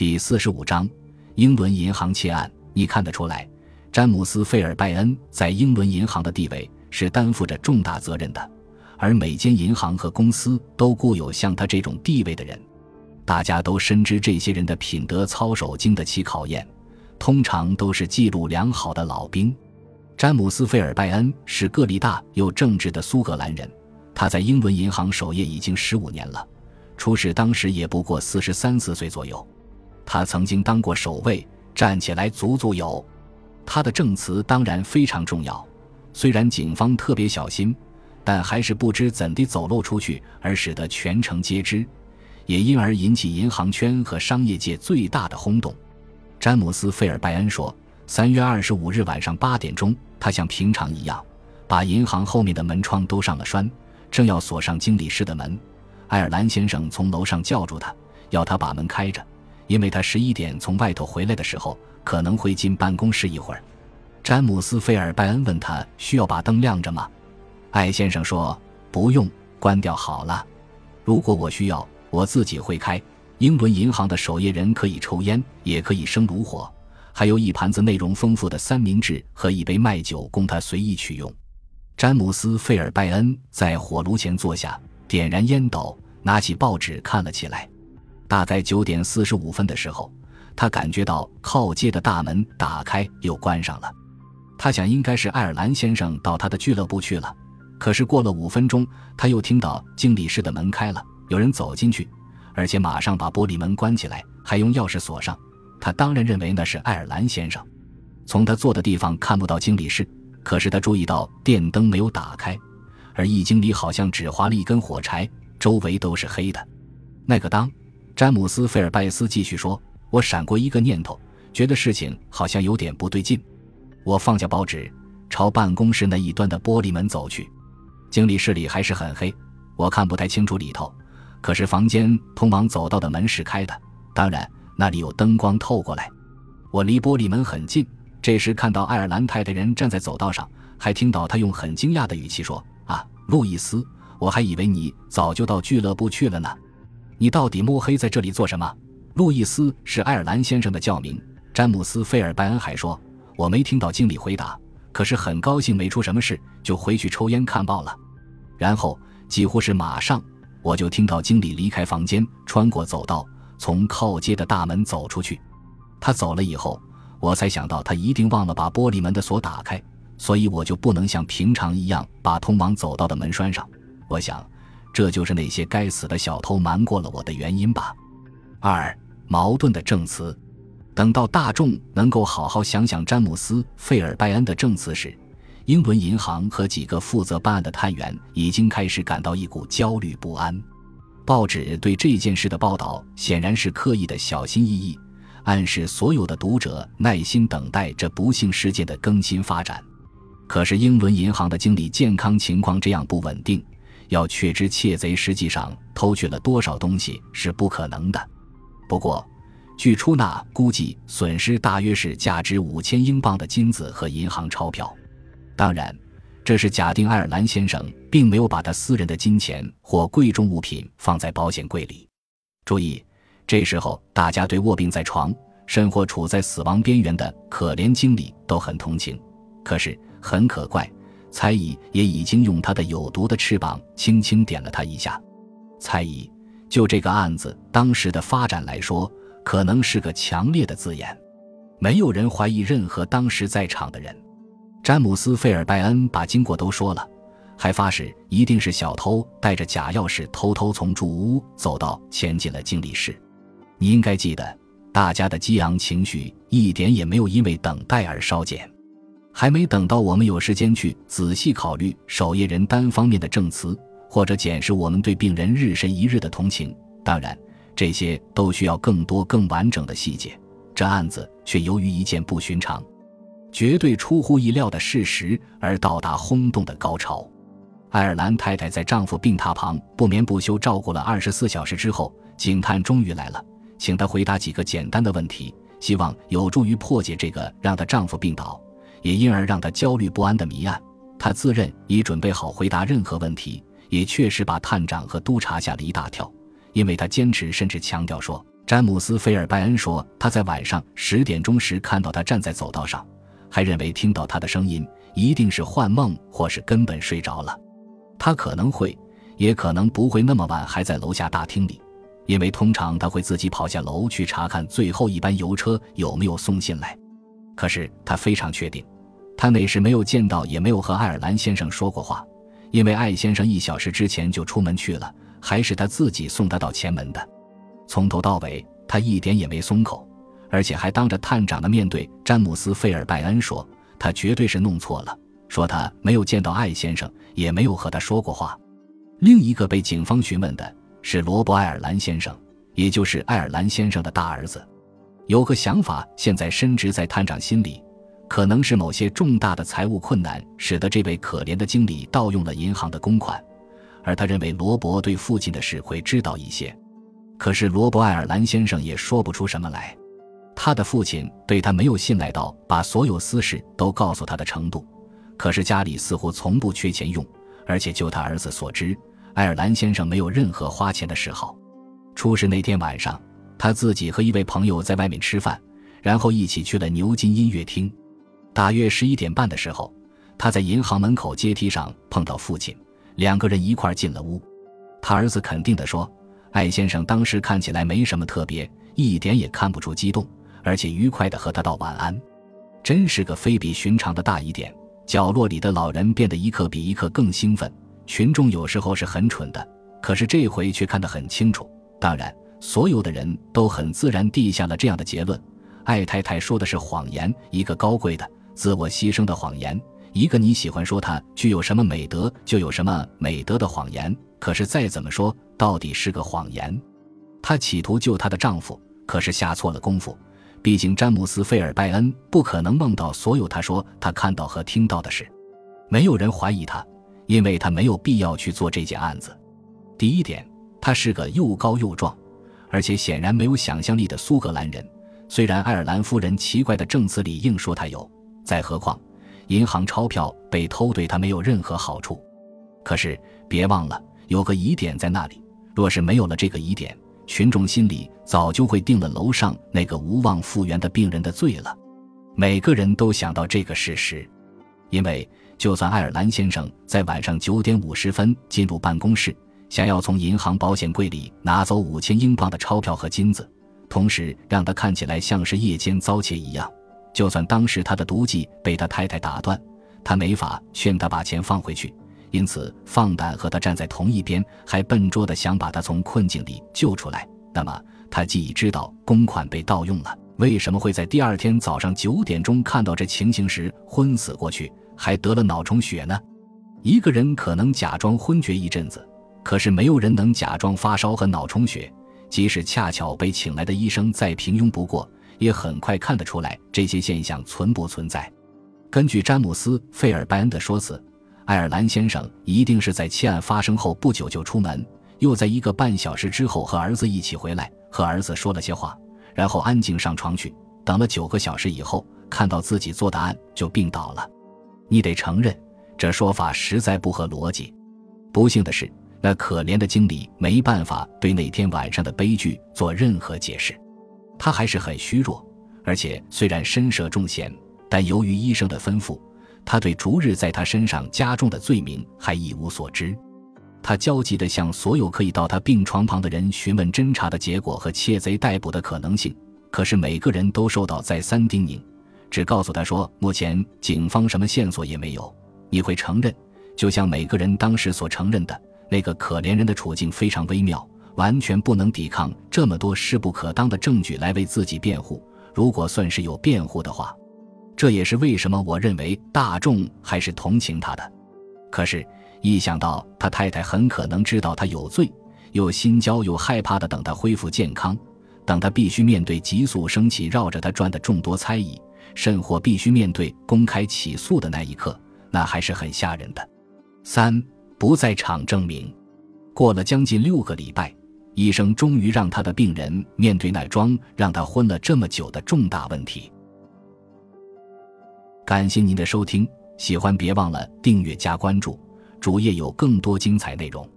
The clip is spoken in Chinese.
第四十五章，英伦银行窃案。你看得出来，詹姆斯·费尔拜恩在英伦银行的地位是担负着重大责任的，而每间银行和公司都雇有像他这种地位的人。大家都深知这些人的品德操守经得起考验，通常都是记录良好的老兵。詹姆斯·费尔拜恩是个力大又正直的苏格兰人，他在英伦银行守业已经十五年了，出事当时也不过四十三四岁左右。他曾经当过守卫，站起来足足有。他的证词当然非常重要，虽然警方特别小心，但还是不知怎地走漏出去，而使得全城皆知，也因而引起银行圈和商业界最大的轰动。詹姆斯·费尔拜恩说：“三月二十五日晚上八点钟，他像平常一样，把银行后面的门窗都上了栓，正要锁上经理室的门。爱尔兰先生从楼上叫住他，要他把门开着。”因为他十一点从外头回来的时候，可能会进办公室一会儿。詹姆斯·费尔拜恩问他需要把灯亮着吗？艾先生说不用，关掉好了。如果我需要，我自己会开。英伦银行的守夜人可以抽烟，也可以生炉火，还有一盘子内容丰富的三明治和一杯麦酒供他随意取用。詹姆斯·费尔拜恩在火炉前坐下，点燃烟斗，拿起报纸看了起来。大概九点四十五分的时候，他感觉到靠街的大门打开又关上了。他想应该是爱尔兰先生到他的俱乐部去了。可是过了五分钟，他又听到经理室的门开了，有人走进去，而且马上把玻璃门关起来，还用钥匙锁上。他当然认为那是爱尔兰先生。从他坐的地方看不到经理室，可是他注意到电灯没有打开，而易经理好像只划了一根火柴，周围都是黑的。那个当。詹姆斯·费尔拜斯继续说：“我闪过一个念头，觉得事情好像有点不对劲。我放下报纸，朝办公室那一端的玻璃门走去。经理室里还是很黑，我看不太清楚里头。可是房间通往走道的门是开的，当然那里有灯光透过来。我离玻璃门很近，这时看到爱尔兰太太人站在走道上，还听到他用很惊讶的语气说：‘啊，路易斯，我还以为你早就到俱乐部去了呢。’”你到底摸黑在这里做什么？路易斯是爱尔兰先生的教名。詹姆斯·费尔拜恩还说：“我没听到经理回答，可是很高兴没出什么事，就回去抽烟看报了。”然后几乎是马上，我就听到经理离开房间，穿过走道，从靠街的大门走出去。他走了以后，我才想到他一定忘了把玻璃门的锁打开，所以我就不能像平常一样把通往走道的门拴上。我想。这就是那些该死的小偷瞒过了我的原因吧。二矛盾的证词。等到大众能够好好想想詹姆斯·费尔拜恩的证词时，英伦银行和几个负责办案的探员已经开始感到一股焦虑不安。报纸对这件事的报道显然是刻意的小心翼翼，暗示所有的读者耐心等待这不幸事件的更新发展。可是英伦银行的经理健康情况这样不稳定。要确知窃贼实际上偷去了多少东西是不可能的。不过，据出纳估计，损失大约是价值五千英镑的金子和银行钞票。当然，这是假定爱尔兰先生并没有把他私人的金钱或贵重物品放在保险柜里。注意，这时候大家对卧病在床、甚或处在死亡边缘的可怜经理都很同情。可是很可怪。猜疑也已经用他的有毒的翅膀轻轻点了他一下。猜疑，就这个案子当时的发展来说，可能是个强烈的字眼。没有人怀疑任何当时在场的人。詹姆斯·费尔拜恩把经过都说了，还发誓一定是小偷带着假钥匙偷偷从主屋走到潜进了经理室。你应该记得，大家的激昂情绪一点也没有因为等待而稍减。还没等到我们有时间去仔细考虑守夜人单方面的证词，或者检视我们对病人日深一日的同情，当然，这些都需要更多更完整的细节。这案子却由于一件不寻常、绝对出乎意料的事实而到达轰动的高潮。爱尔兰太太在丈夫病榻旁不眠不休照顾了二十四小时之后，警探终于来了，请她回答几个简单的问题，希望有助于破解这个让她丈夫病倒。也因而让他焦虑不安的谜案，他自认已准备好回答任何问题，也确实把探长和督察吓了一大跳，因为他坚持甚至强调说，詹姆斯·菲尔拜恩说，他在晚上十点钟时看到他站在走道上，还认为听到他的声音一定是幻梦，或是根本睡着了。他可能会，也可能不会那么晚还在楼下大厅里，因为通常他会自己跑下楼去查看最后一班邮车有没有送信来。可是他非常确定，他那时没有见到，也没有和爱尔兰先生说过话，因为艾先生一小时之前就出门去了，还是他自己送他到前门的。从头到尾，他一点也没松口，而且还当着探长的面对詹姆斯·费尔拜恩说：“他绝对是弄错了，说他没有见到艾先生，也没有和他说过话。”另一个被警方询问的是罗伯·爱尔兰先生，也就是爱尔兰先生的大儿子。有个想法，现在深植在探长心里，可能是某些重大的财务困难使得这位可怜的经理盗用了银行的公款，而他认为罗伯对父亲的事会知道一些。可是罗伯·爱尔兰先生也说不出什么来，他的父亲对他没有信赖到把所有私事都告诉他的程度。可是家里似乎从不缺钱用，而且就他儿子所知，爱尔兰先生没有任何花钱的嗜好。出事那天晚上，他自己和一位朋友在外面吃饭，然后一起去了牛津音乐厅。大约十一点半的时候，他在银行门口阶梯上碰到父亲，两个人一块进了屋。他儿子肯定地说。艾先生当时看起来没什么特别，一点也看不出激动，而且愉快地和他道晚安，真是个非比寻常的大疑点。角落里的老人变得一刻比一刻更兴奋。群众有时候是很蠢的，可是这回却看得很清楚。当然，所有的人都很自然地下了这样的结论：艾太太说的是谎言，一个高贵的、自我牺牲的谎言，一个你喜欢说他具有什么美德就有什么美德的谎言。可是再怎么说，到底是个谎言。她企图救她的丈夫，可是下错了功夫。毕竟詹姆斯·费尔拜恩不可能梦到所有他说他看到和听到的事。没有人怀疑他，因为他没有必要去做这件案子。第一点，他是个又高又壮，而且显然没有想象力的苏格兰人。虽然爱尔兰夫人奇怪的证词里硬说他有，再何况银行钞票被偷对他没有任何好处。可是别忘了。有个疑点在那里，若是没有了这个疑点，群众心里早就会定了楼上那个无望复原的病人的罪了。每个人都想到这个事实，因为就算爱尔兰先生在晚上九点五十分进入办公室，想要从银行保险柜里拿走五千英镑的钞票和金子，同时让他看起来像是夜间遭窃一样，就算当时他的毒计被他太太打断，他没法劝他把钱放回去。因此，放胆和他站在同一边，还笨拙地想把他从困境里救出来。那么，他既已知道公款被盗用了，为什么会在第二天早上九点钟看到这情形时昏死过去，还得了脑充血呢？一个人可能假装昏厥一阵子，可是没有人能假装发烧和脑充血。即使恰巧被请来的医生再平庸不过，也很快看得出来这些现象存不存在。根据詹姆斯·费尔拜恩的说辞。爱尔兰先生一定是在窃案发生后不久就出门，又在一个半小时之后和儿子一起回来，和儿子说了些话，然后安静上床去，等了九个小时以后，看到自己做的案就病倒了。你得承认，这说法实在不合逻辑。不幸的是，那可怜的经理没办法对那天晚上的悲剧做任何解释。他还是很虚弱，而且虽然身涉重险，但由于医生的吩咐。他对逐日在他身上加重的罪名还一无所知，他焦急地向所有可以到他病床旁的人询问侦查的结果和窃贼逮捕的可能性，可是每个人都受到再三叮咛，只告诉他说目前警方什么线索也没有。你会承认，就像每个人当时所承认的，那个可怜人的处境非常微妙，完全不能抵抗这么多势不可当的证据来为自己辩护。如果算是有辩护的话。这也是为什么我认为大众还是同情他的。可是，一想到他太太很可能知道他有罪，又心焦又害怕的等他恢复健康，等他必须面对急速升起绕着他转的众多猜疑，甚或必须面对公开起诉的那一刻，那还是很吓人的。三不在场证明。过了将近六个礼拜，医生终于让他的病人面对那桩让他昏了这么久的重大问题。感谢您的收听，喜欢别忘了订阅加关注，主页有更多精彩内容。